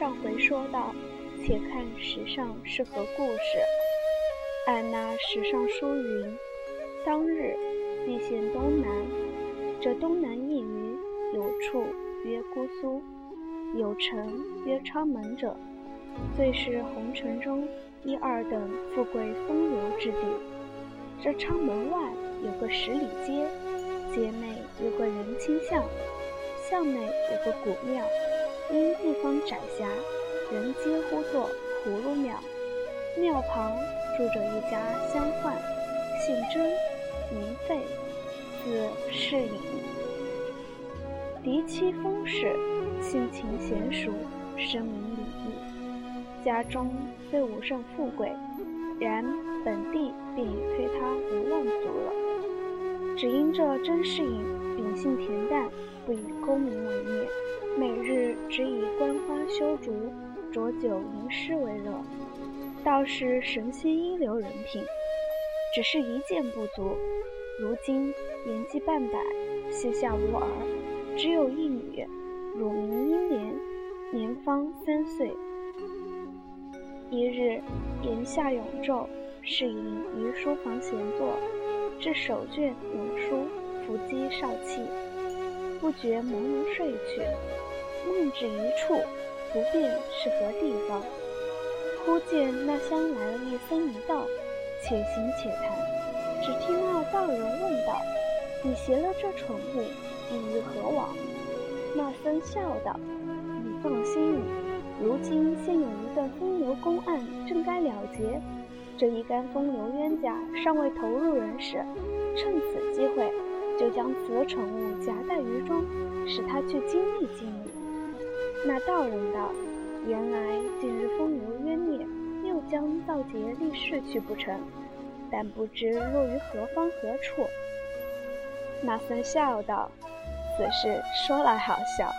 上回说到，且看史上是何故事。按那史上书云：“当日，地陷东南。这东南一隅，有处曰姑苏，有城曰昌门者，最是红尘中一二等富贵风流之地。这昌门外有个十里街，街内有个人亲巷，巷内有个古庙。因地方窄狭，人皆呼作葫芦庙。庙旁住着一家乡宦，姓甄，名费，字士隐。嫡妻封氏，性情娴熟，深明礼义。家中虽无甚富贵，然本地便已推他无望族了。只因这甄士隐秉性恬淡，不以功名为念。每日只以观花修竹、酌酒吟诗为乐，倒是神仙一流人品。只是一件不足，如今年纪半百，膝下无儿，只有一女，乳名英莲，年方三岁。一日檐下永昼，是隐于书房闲坐，至手卷永书，伏击少憩，不觉朦胧睡去。梦至一处，不辨是何地方，忽见那乡来了一僧一道，且行且谈。只听那道人问道：“你携了这宠物，意欲何往？”那僧笑道：“你放心，如今现有一段风流公案，正该了结。这一干风流冤家尚未投入人世，趁此机会，就将此宠物夹带于中，使他去经历经历。”那道人道：“原来近日风流冤孽，又将道劫立誓去不成？但不知落于何方何处。”那僧笑道：“此事说来好笑，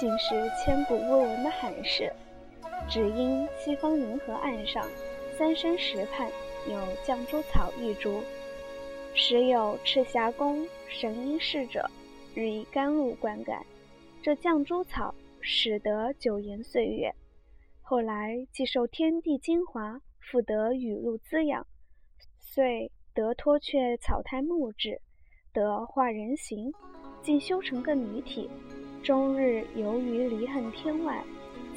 竟是千古未闻的罕事。只因西方银河岸上三生石畔有绛珠草一株，时有赤霞宫神瑛侍者日以甘露灌溉这绛珠草。”使得九延岁月，后来既受天地精华，复得雨露滋养，遂得脱却草胎木质，得化人形，竟修成个女体。终日游于离恨天外，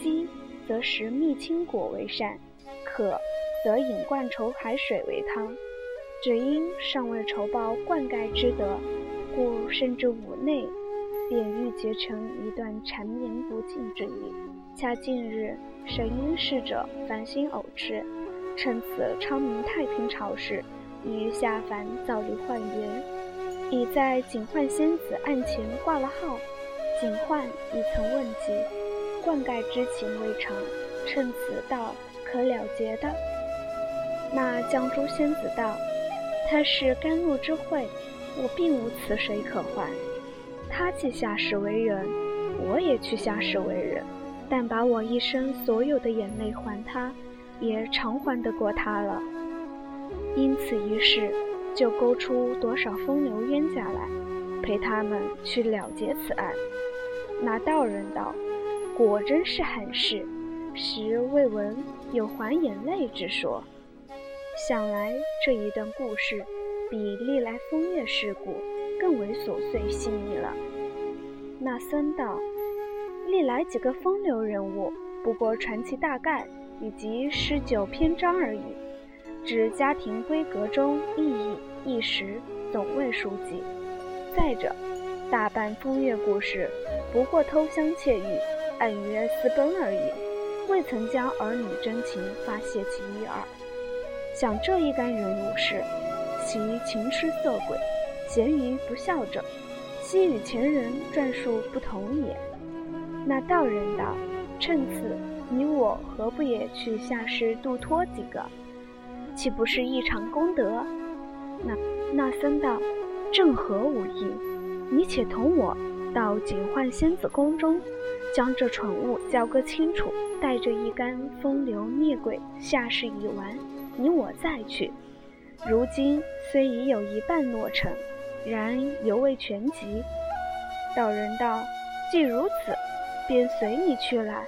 饥则食蜜青果为膳，渴则饮灌稠海水为汤。只因尚未酬报灌溉之德，故甚至五内。便欲结成一段缠绵不尽之意。恰近日，神瑛侍者繁星偶至，趁此昌明太平朝时，已于下凡造礼换缘，已在警幻仙子案前挂了号。警幻已曾问及，灌溉之情未成，趁此道可了结的。那绛珠仙子道：“他是甘露之惠，我并无此水可还。”他既下世为人，我也去下世为人，但把我一生所有的眼泪还他，也偿还得过他了。因此一事，就勾出多少风流冤家来，陪他们去了结此案。那道人道：“果真是罕事，时未闻有还眼泪之说。想来这一段故事，比历来风月事故。”更为琐碎细腻了。那三道，历来几个风流人物，不过传奇大概以及诗酒篇章而已，指家庭闺阁中意义一时，总未书记。再者，大半风月故事，不过偷香窃玉、暗约私奔而已，未曾将儿女真情发泄其一二。想这一干人如是，其情痴色鬼。咸鱼不孝者，昔与前人传述不同也。那道人道：“趁此，你我何不也去下世度脱几个？岂不是一场功德？”那那僧道：“正合吾意。你且同我到警幻仙子宫中，将这蠢物交割清楚，带着一干风流孽鬼下世已完，你我再去。如今虽已有一半落成。”然犹未全集。道人道：“既如此，便随你去来。”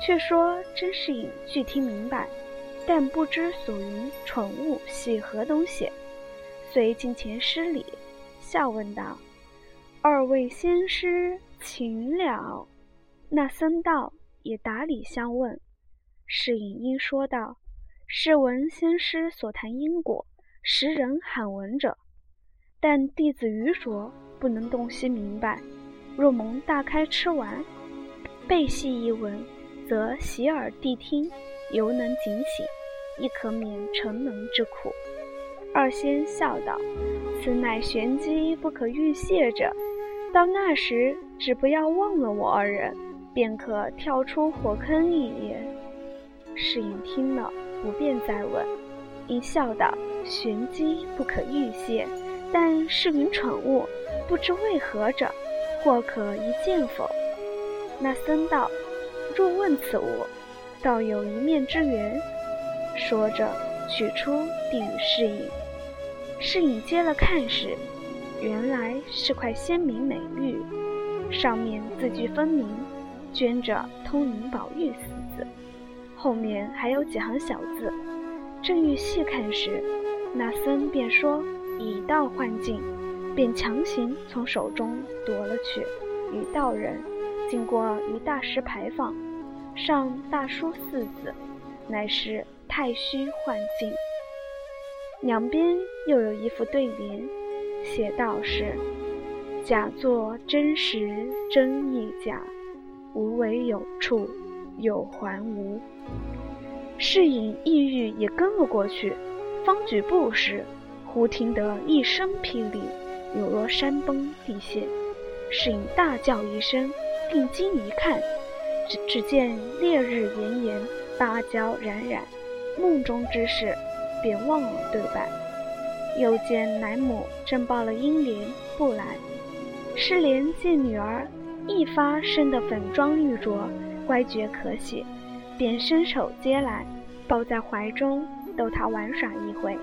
却说甄士隐具听明白，但不知所云蠢物系何东西，遂近前施礼，笑问道：“二位仙师，请了。”那僧道也答礼相问。士隐因说道：“是闻仙师所谈因果，时人罕闻者。但弟子愚拙，不能洞悉明白。若蒙大开吃完，背细一闻。”则洗耳谛听，犹能警醒，亦可免沉沦之苦。二仙笑道：“此乃玄机不可预泄者，到那时只不要忘了我二人，便可跳出火坑一也。”世隐听了，不便再问，因笑道：“玄机不可预泄，但是云蠢物，不知为何者，或可一见否？”那僧道。若问此物，倒有一面之缘。说着，取出递与侍隐。侍隐接了看时，原来是块鲜明美玉，上面字句分明，镌着“通灵宝玉”四字，后面还有几行小字。正欲细看时，那僧便说：“以道换境。”便强行从手中夺了去，与道人。经过一大石牌坊，上大书四字，乃是“太虚幻境”。两边又有一副对联，写道是：“假作真实真亦假，无为有处有还无。”侍隐意欲也跟了过去，方举步时，忽听得一声霹雳，有若山崩地陷。侍隐大叫一声。定睛一看，只只见烈日炎炎，芭蕉冉冉，梦中之事便忘了对半。又见奶母正抱了英莲不来，失莲见女儿一发生得粉妆玉琢，乖觉可喜，便伸手接来，抱在怀中，逗他玩耍一回，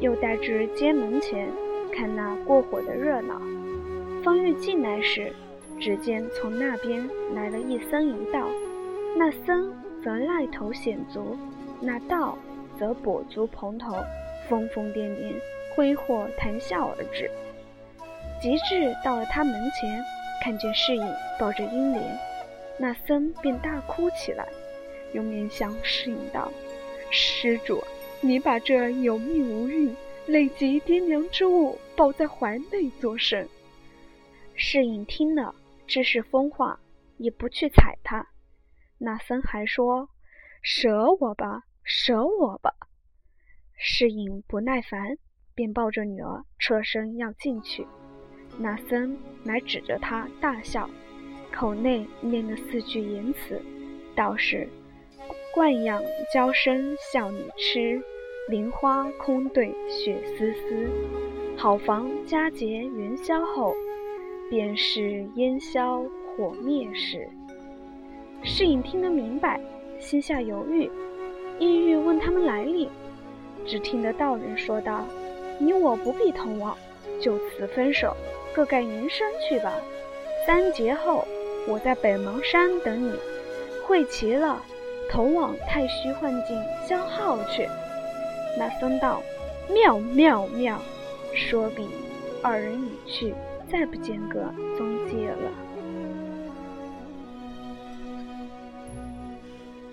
又带至街门前，看那过火的热闹。方欲进来时，只见从那边来了一僧一道，那僧则赖头显足，那道则跛足蓬头，疯疯癫癫，挥霍谈笑而至。及至到了他门前，看见侍隐抱着英莲，那僧便大哭起来，用面向侍隐道：“施主，你把这有命无运、累及爹娘之物抱在怀内作甚？”侍隐听了。知是疯话，也不去睬他。那僧还说：“舍我吧，舍我吧。”侍隐不耐烦，便抱着女儿侧身要进去。那僧乃指着他大笑，口内念了四句言辞，道是：“惯养娇生笑你痴，菱花空对雪丝丝。好房佳节元宵后。”便是烟消火灭时，侍隐听得明白，心下犹豫，意欲问他们来历。只听得道人说道：“你我不必同往，就此分手，各干营生去吧。三节后，我在北邙山等你，会齐了，同往太虚幻境消耗去。”那僧道：“妙妙妙！”说毕，二人已去。再不见个踪迹了。